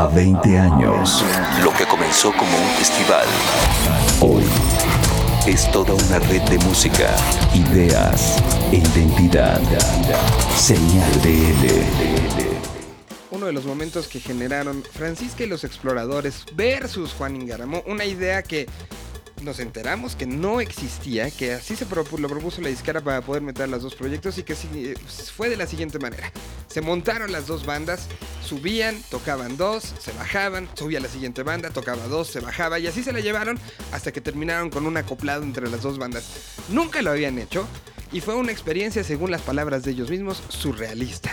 a 20 años. Lo que comenzó como un festival Hoy es toda una red de música. ideas e identidad. Señal BL. Uno de los momentos que generaron Francisca y los exploradores versus Juan Ingaramo, una idea que nos enteramos que no existía, que así se lo propuso la disquera para poder meter los dos proyectos y que eh, fue de la siguiente manera. Se montaron las dos bandas, subían, tocaban dos, se bajaban, subía la siguiente banda, tocaba dos, se bajaba y así se la llevaron hasta que terminaron con un acoplado entre las dos bandas. Nunca lo habían hecho y fue una experiencia, según las palabras de ellos mismos, surrealista.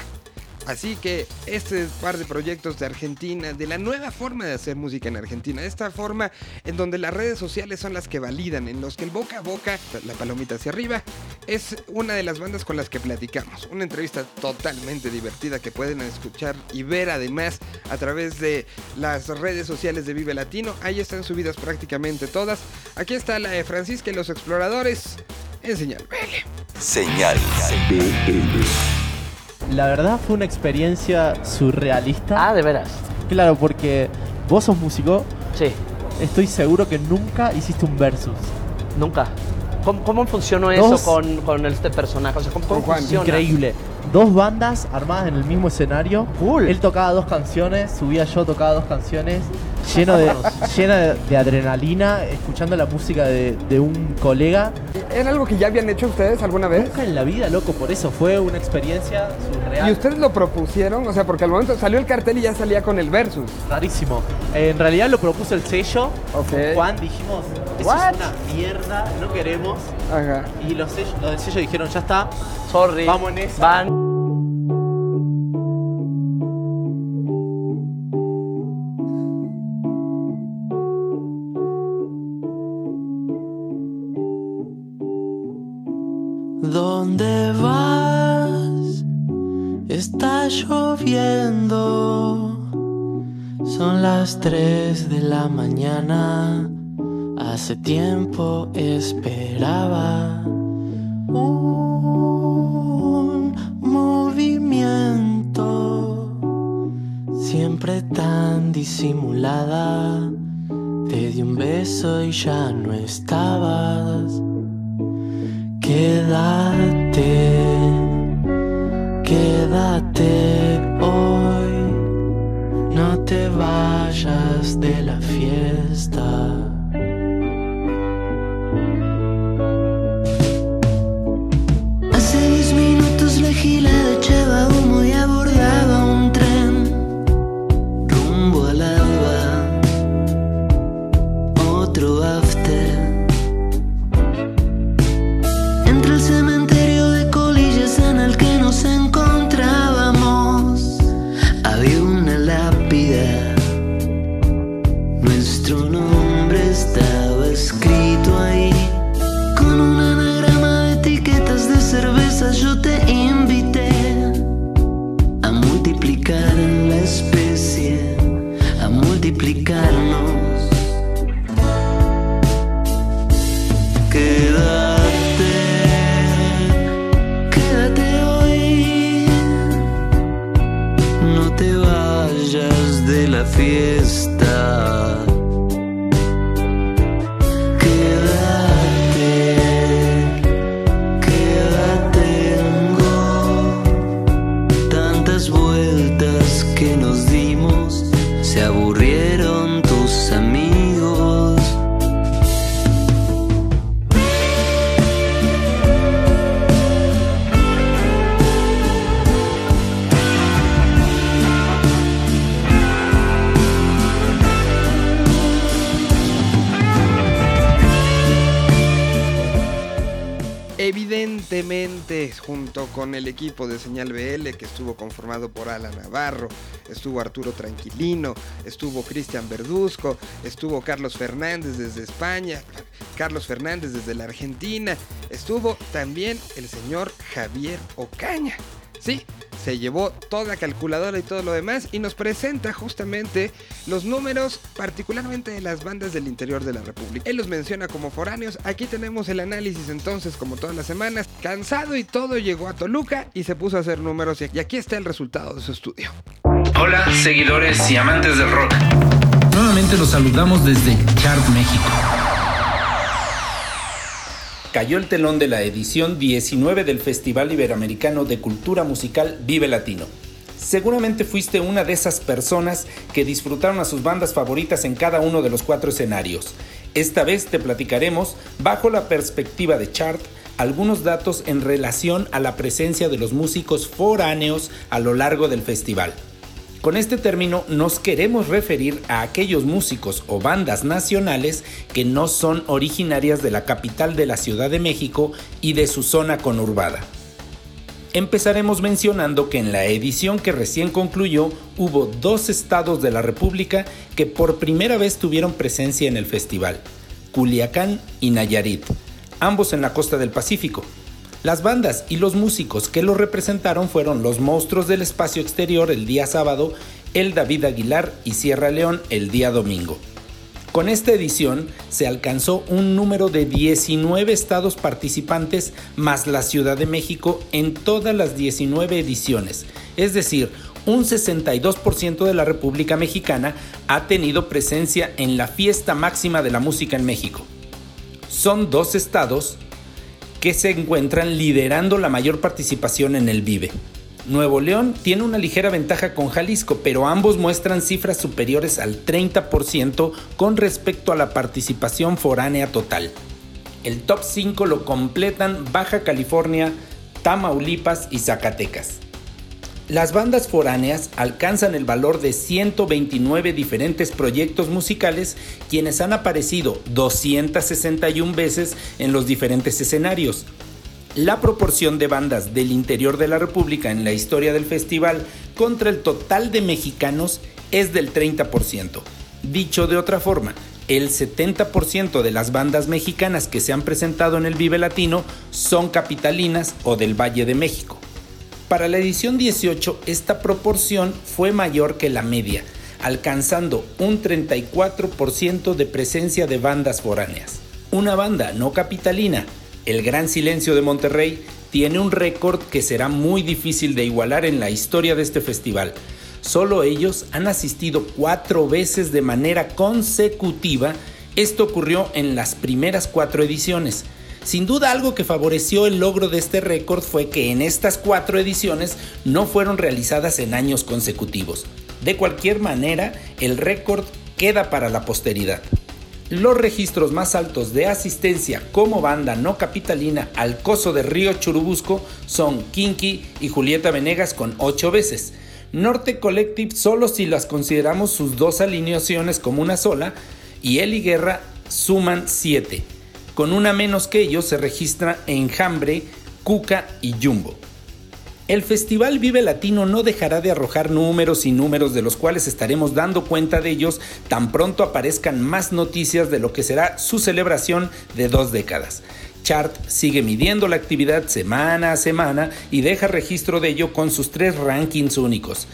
Así que este par de proyectos de Argentina, de la nueva forma de hacer música en Argentina, esta forma en donde las redes sociales son las que validan, en los que el boca a boca, la palomita hacia arriba, es una de las bandas con las que platicamos. Una entrevista totalmente divertida que pueden escuchar y ver además a través de las redes sociales de Vive Latino. Ahí están subidas prácticamente todas. Aquí está la de Francisca y los Exploradores en señal BL. Señal. BL. La verdad fue una experiencia surrealista. Ah, de veras. Claro, porque vos sos músico, Sí, estoy seguro que nunca hiciste un versus. nunca. ¿Cómo, cómo funcionó eso con, con este personaje? O sea, ¿cómo, cómo Con Juan. funciona? Increíble. Dos bandas armadas en el mismo escenario. Cool. Él tocaba dos canciones, subía yo, tocaba dos canciones. Lleno de, llena de, de adrenalina, escuchando la música de, de un colega. ¿Era algo que ya habían hecho ustedes alguna vez? Nunca en la vida, loco, por eso fue una experiencia surreal. ¿Y ustedes lo propusieron? O sea, porque al momento salió el cartel y ya salía con el versus. Rarísimo. Eh, en realidad lo propuso el sello. Ok. Con Juan dijimos, eso What? es una mierda, no queremos. Ajá. Y los, sellos, los del sello dijeron, ya está. Sorry. Vamos en esa. Van. Las 3 de la mañana. Hace tiempo esperaba un movimiento. Siempre tan disimulada. Te di un beso y ya no estabas. Quédate, quédate de la fiesta. Yo te invité a multiplicar Evidentemente, junto con el equipo de Señal BL, que estuvo conformado por Alan Navarro, estuvo Arturo Tranquilino, estuvo Cristian Verduzco, estuvo Carlos Fernández desde España, Carlos Fernández desde la Argentina, estuvo también el señor Javier Ocaña. Sí, se llevó toda calculadora y todo lo demás y nos presenta justamente los números particularmente de las bandas del interior de la República. Él los menciona como foráneos, aquí tenemos el análisis entonces como todas las semanas, cansado y todo llegó a Toluca y se puso a hacer números y aquí está el resultado de su estudio. Hola, seguidores y amantes del rock. Nuevamente los saludamos desde Chart México. Cayó el telón de la edición 19 del Festival Iberoamericano de Cultura Musical Vive Latino. Seguramente fuiste una de esas personas que disfrutaron a sus bandas favoritas en cada uno de los cuatro escenarios. Esta vez te platicaremos, bajo la perspectiva de Chart, algunos datos en relación a la presencia de los músicos foráneos a lo largo del festival. Con este término nos queremos referir a aquellos músicos o bandas nacionales que no son originarias de la capital de la Ciudad de México y de su zona conurbada. Empezaremos mencionando que en la edición que recién concluyó hubo dos estados de la República que por primera vez tuvieron presencia en el festival, Culiacán y Nayarit, ambos en la costa del Pacífico. Las bandas y los músicos que lo representaron fueron Los Monstruos del Espacio Exterior el día sábado, El David Aguilar y Sierra León el día domingo. Con esta edición se alcanzó un número de 19 estados participantes más la Ciudad de México en todas las 19 ediciones, es decir, un 62% de la República Mexicana ha tenido presencia en la fiesta máxima de la música en México. Son dos estados que se encuentran liderando la mayor participación en el Vive. Nuevo León tiene una ligera ventaja con Jalisco, pero ambos muestran cifras superiores al 30% con respecto a la participación foránea total. El top 5 lo completan Baja California, Tamaulipas y Zacatecas. Las bandas foráneas alcanzan el valor de 129 diferentes proyectos musicales quienes han aparecido 261 veces en los diferentes escenarios. La proporción de bandas del interior de la República en la historia del festival contra el total de mexicanos es del 30%. Dicho de otra forma, el 70% de las bandas mexicanas que se han presentado en el Vive Latino son capitalinas o del Valle de México. Para la edición 18 esta proporción fue mayor que la media, alcanzando un 34% de presencia de bandas foráneas. Una banda no capitalina, El Gran Silencio de Monterrey, tiene un récord que será muy difícil de igualar en la historia de este festival. Solo ellos han asistido cuatro veces de manera consecutiva. Esto ocurrió en las primeras cuatro ediciones. Sin duda algo que favoreció el logro de este récord fue que en estas cuatro ediciones no fueron realizadas en años consecutivos. De cualquier manera, el récord queda para la posteridad. Los registros más altos de asistencia como banda no capitalina al Coso de Río Churubusco son Kinky y Julieta Venegas con 8 veces. Norte Collective solo si las consideramos sus dos alineaciones como una sola y Eli Guerra suman 7. Con una menos que ellos se registra Enjambre, Cuca y Jumbo. El Festival Vive Latino no dejará de arrojar números y números de los cuales estaremos dando cuenta de ellos tan pronto aparezcan más noticias de lo que será su celebración de dos décadas. Chart sigue midiendo la actividad semana a semana y deja registro de ello con sus tres rankings únicos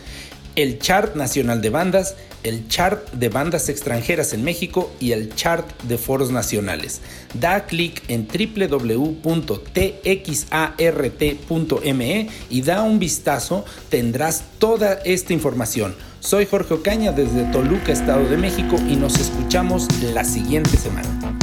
el Chart Nacional de Bandas, el Chart de Bandas Extranjeras en México y el Chart de Foros Nacionales. Da clic en www.txart.me y da un vistazo, tendrás toda esta información. Soy Jorge Ocaña desde Toluca, Estado de México y nos escuchamos la siguiente semana.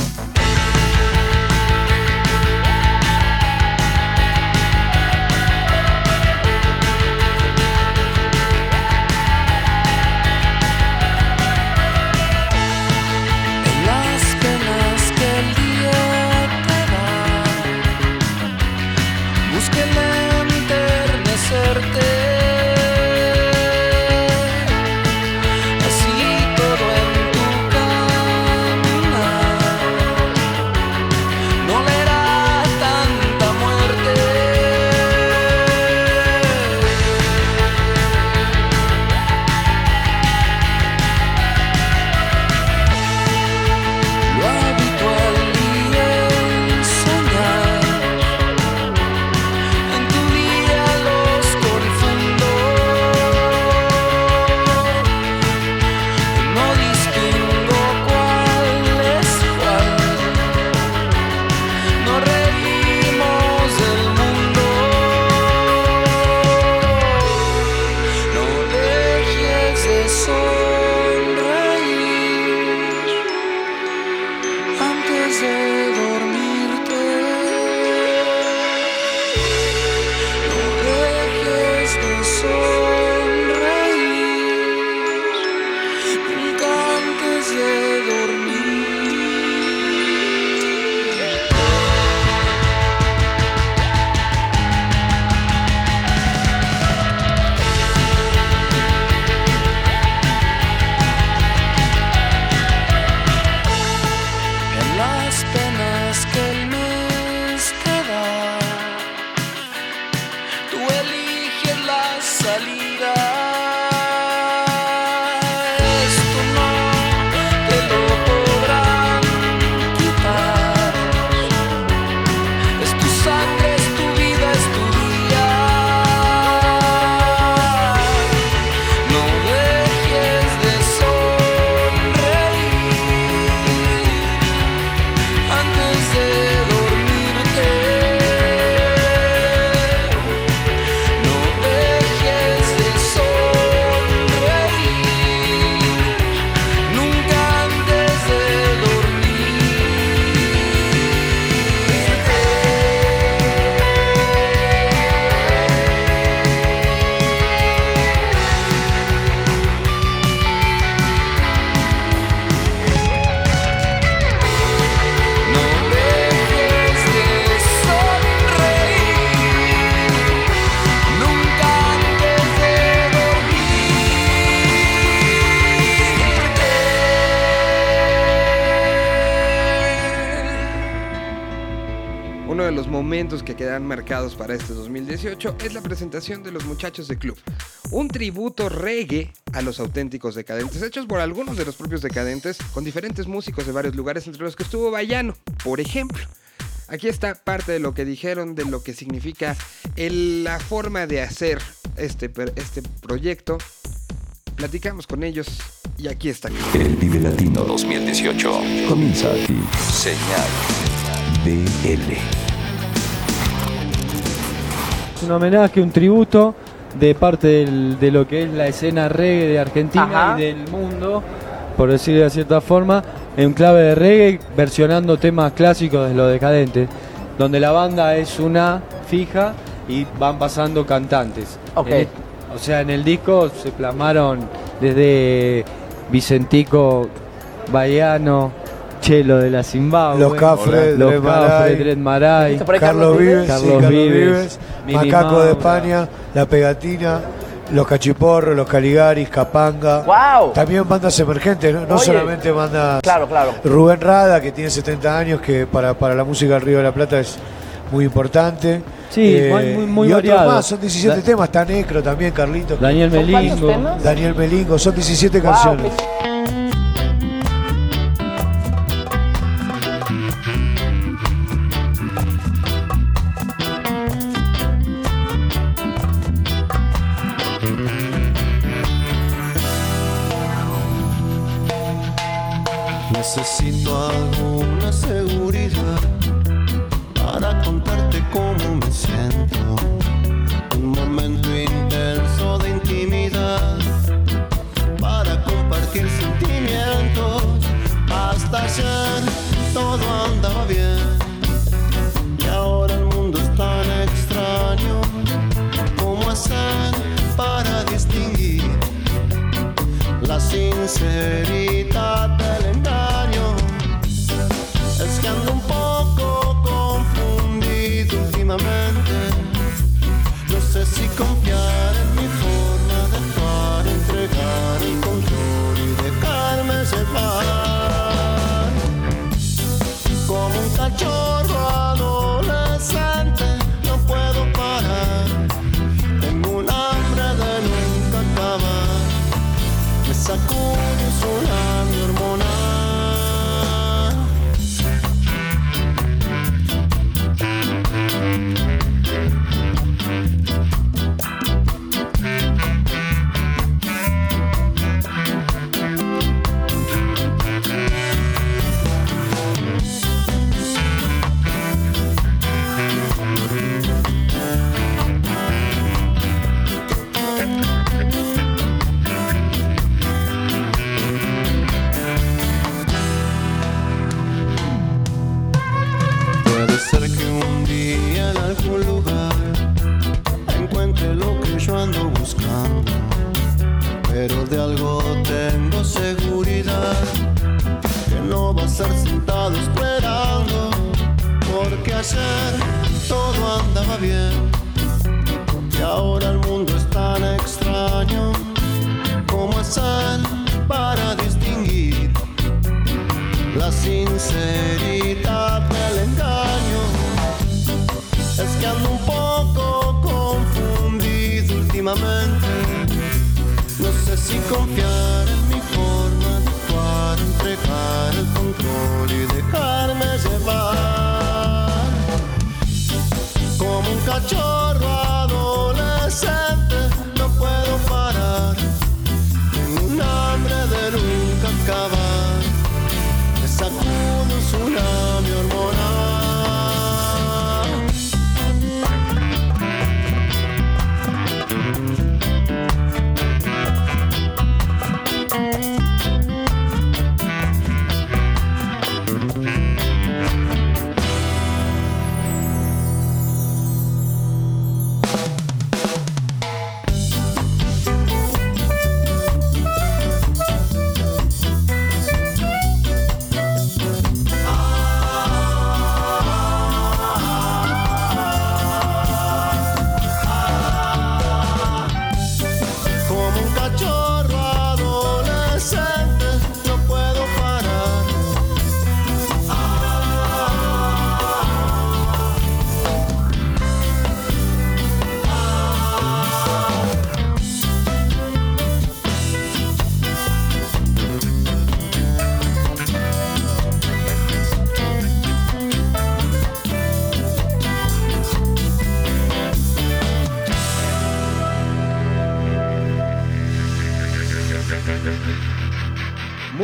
Quedan marcados para este 2018 es la presentación de los muchachos de club. Un tributo reggae a los auténticos decadentes, hechos por algunos de los propios decadentes, con diferentes músicos de varios lugares, entre los que estuvo Bayano, por ejemplo. Aquí está parte de lo que dijeron, de lo que significa el- la forma de hacer este, este proyecto. Platicamos con ellos y aquí está. El Vive Latino 2018. comienza aquí. Señal. BL. Es un homenaje, un tributo de parte del- de lo que es la escena reggae de Argentina Ajá. y del mundo, por decirlo de cierta forma, en clave de reggae, versionando temas clásicos de los decadentes, donde la banda es una fija y van pasando cantantes. En o sea, en el disco se plasmaron desde Vicentico, Baiano, Chelo de la Zimbabue, Los Cafres, los Dred Maray, Dred Maray, ¿Viste por ahí Carlos Vives, sí, Carlos Vives, Macaco de. España, La Pegatina, Los Cachiporros, Los Caligaris, Capanga. ¡Wow! También bandas emergentes, no, solamente bandas. Claro, claro. Rubén Rada, que tiene 70 años, que para, para la música del Río de la Plata es muy importante. Eh, Sí, muy- muy- muy y otros más, son 17 Da- temas, está Necro también, Carlito. Daniel ¿Son cuántos Melingo. Daniel Melingo, son 17 Wow, canciones. Cómo me siento. Un momento ser sentado esperando, porque ayer todo andaba bien y ahora el mundo es tan extraño. ¿Cómo hacer para distinguir? la sinceridad del engaño. Es que ando un poco confundido últimamente. No sé si confiar control y dejarme llevar. Como un cachorro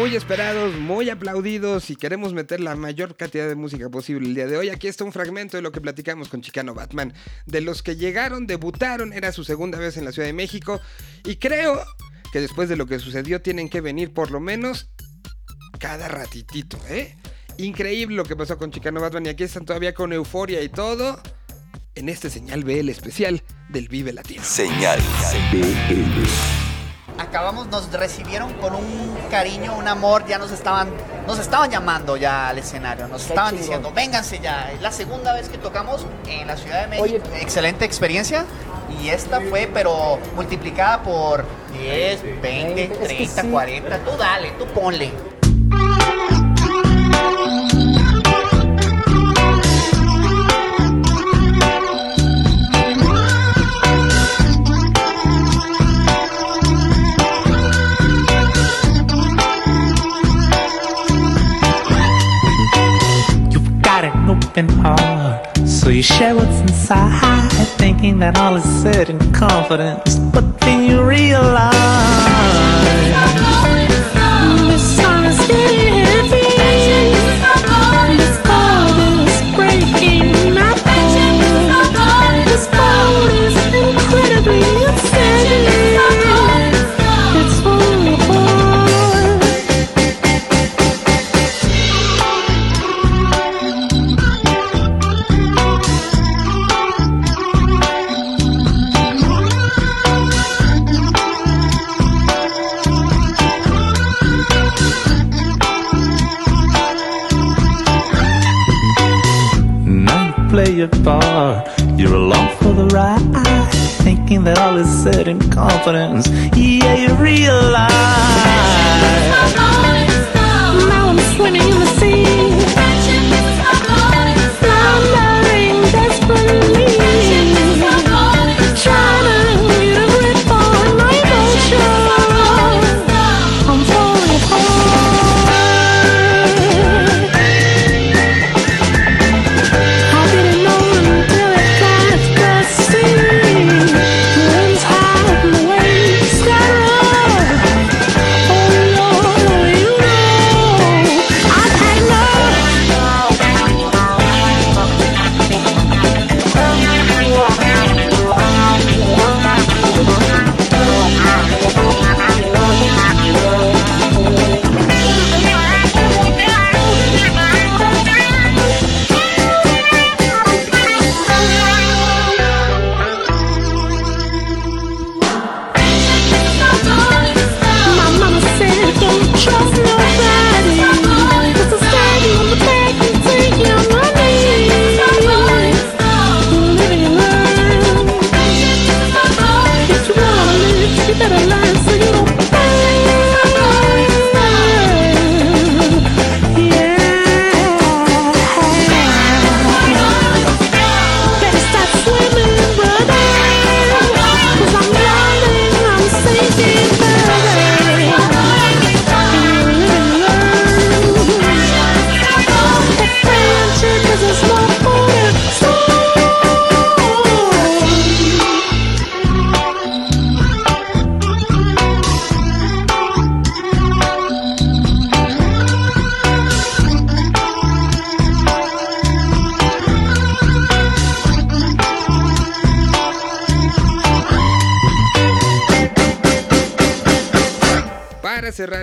Muy esperados, muy aplaudidos y queremos meter la mayor cantidad de música posible el día de hoy. Aquí está un fragmento de lo que platicamos con Chicano Batman. De los que llegaron, debutaron, era su segunda vez en la Ciudad de México y creo que después de lo que sucedió tienen que venir por lo menos cada ratitito, ¿eh? Increíble lo que pasó con Chicano Batman y aquí están todavía con euforia y todo en este señal BL especial del Vive Latino. Señal BL. Acabamos, nos recibieron con un cariño, un amor, ya nos estaban, nos estaban llamando ya al escenario, nos estaban chingón. diciendo, vénganse ya, es la segunda vez que tocamos en la Ciudad de México. Excelente experiencia y esta fue pero multiplicada por 10, 20, Es que 30, sí. 40, tú dale, tú ponle. Open heart, so you share what's inside, thinking that all is said in confidence. But then you realize Confidence.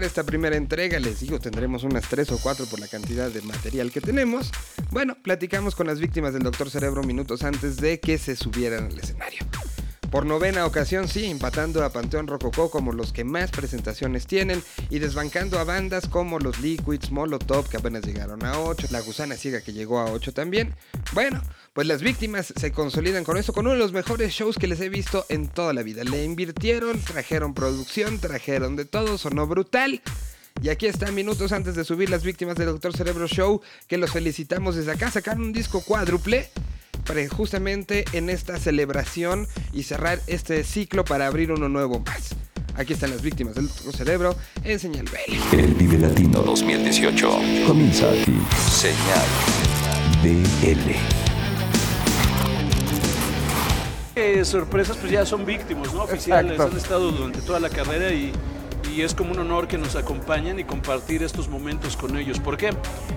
Esta primera entrega, les digo, tendremos unas 3 o 4 por la cantidad de material que tenemos. Bueno, platicamos con las víctimas del Doctor Cerebro minutos antes de que se subieran al escenario. Por novena ocasión, sí, empatando a Panteón Rococó como los que más presentaciones tienen y desbancando a bandas como los Liquids, Molotov, que apenas llegaron a 8, La Gusana Ciega que llegó a 8 también. Bueno, pues las víctimas se consolidan con esto, con uno de los mejores shows que les he visto en toda la vida. Le invirtieron, trajeron producción, trajeron de todo, sonó brutal. Y aquí están minutos antes de subir las víctimas del Doctor Cerebro Show, que los felicitamos desde acá. Sacaron un disco cuádruple para justamente en esta celebración y cerrar este ciclo para abrir uno nuevo más. Aquí están las víctimas del Doctor Cerebro en Señal BL. El Vive Latino 2018. comienza aquí. Señal BL. Eh, sorpresas, pues ya son víctimas, ¿no? Oficiales, Exacto. han estado durante toda la carrera y y es como un honor que nos acompañen y compartir estos momentos con ellos. ¿Por qué?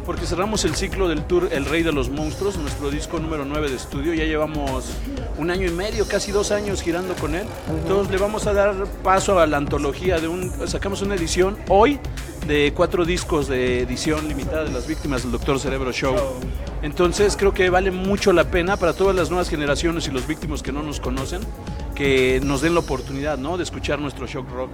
Porque cerramos el ciclo del tour El Rey de los Monstruos, nuestro disco número 9 de estudio. Ya llevamos un año y medio, casi dos años girando con él. Entonces le vamos a dar paso a la antología de un... Sacamos una edición hoy de cuatro discos de edición limitada de las víctimas del Doctor Cerebro Show. Entonces creo que vale mucho la pena para todas las nuevas generaciones y los víctimas que no nos conocen que nos den la oportunidad ¿no? de escuchar nuestro shock rock.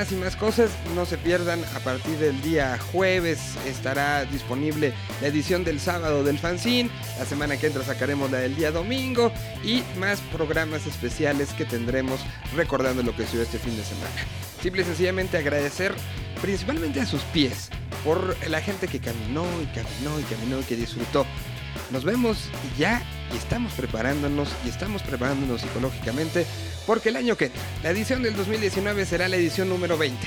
Más y más y más cosas, no se pierdan, a partir del día jueves estará disponible la edición del sábado del fanzine, la semana que entra sacaremos la del día domingo y más programas especiales que tendremos recordando lo que sucedió este fin de semana. Simple y sencillamente agradecer principalmente a sus pies por la gente que caminó y caminó y caminó y que disfrutó. Nos vemos ya y estamos preparándonos y estamos preparándonos psicológicamente porque el año que la edición del 2019 será la edición número 20.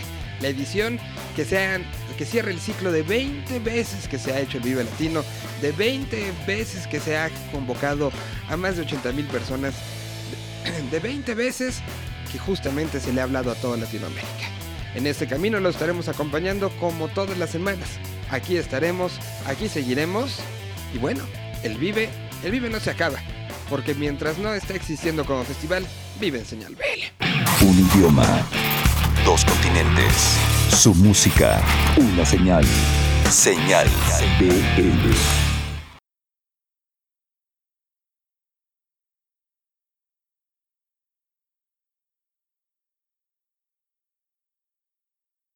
La edición que, sea, que cierre el ciclo de 20 veces que se ha hecho el Vive Latino, de 20 veces que se ha convocado a más de 80 mil personas, de 20 veces que justamente se le ha hablado a toda Latinoamérica. En este camino lo estaremos acompañando como todas las semanas. Aquí estaremos, aquí seguiremos y bueno, el Vive, el Vive no se acaba, porque mientras no está existiendo como festival, vive en Señal BL. Un idioma. Dos continentes. Su música. Una señal. Señal BL.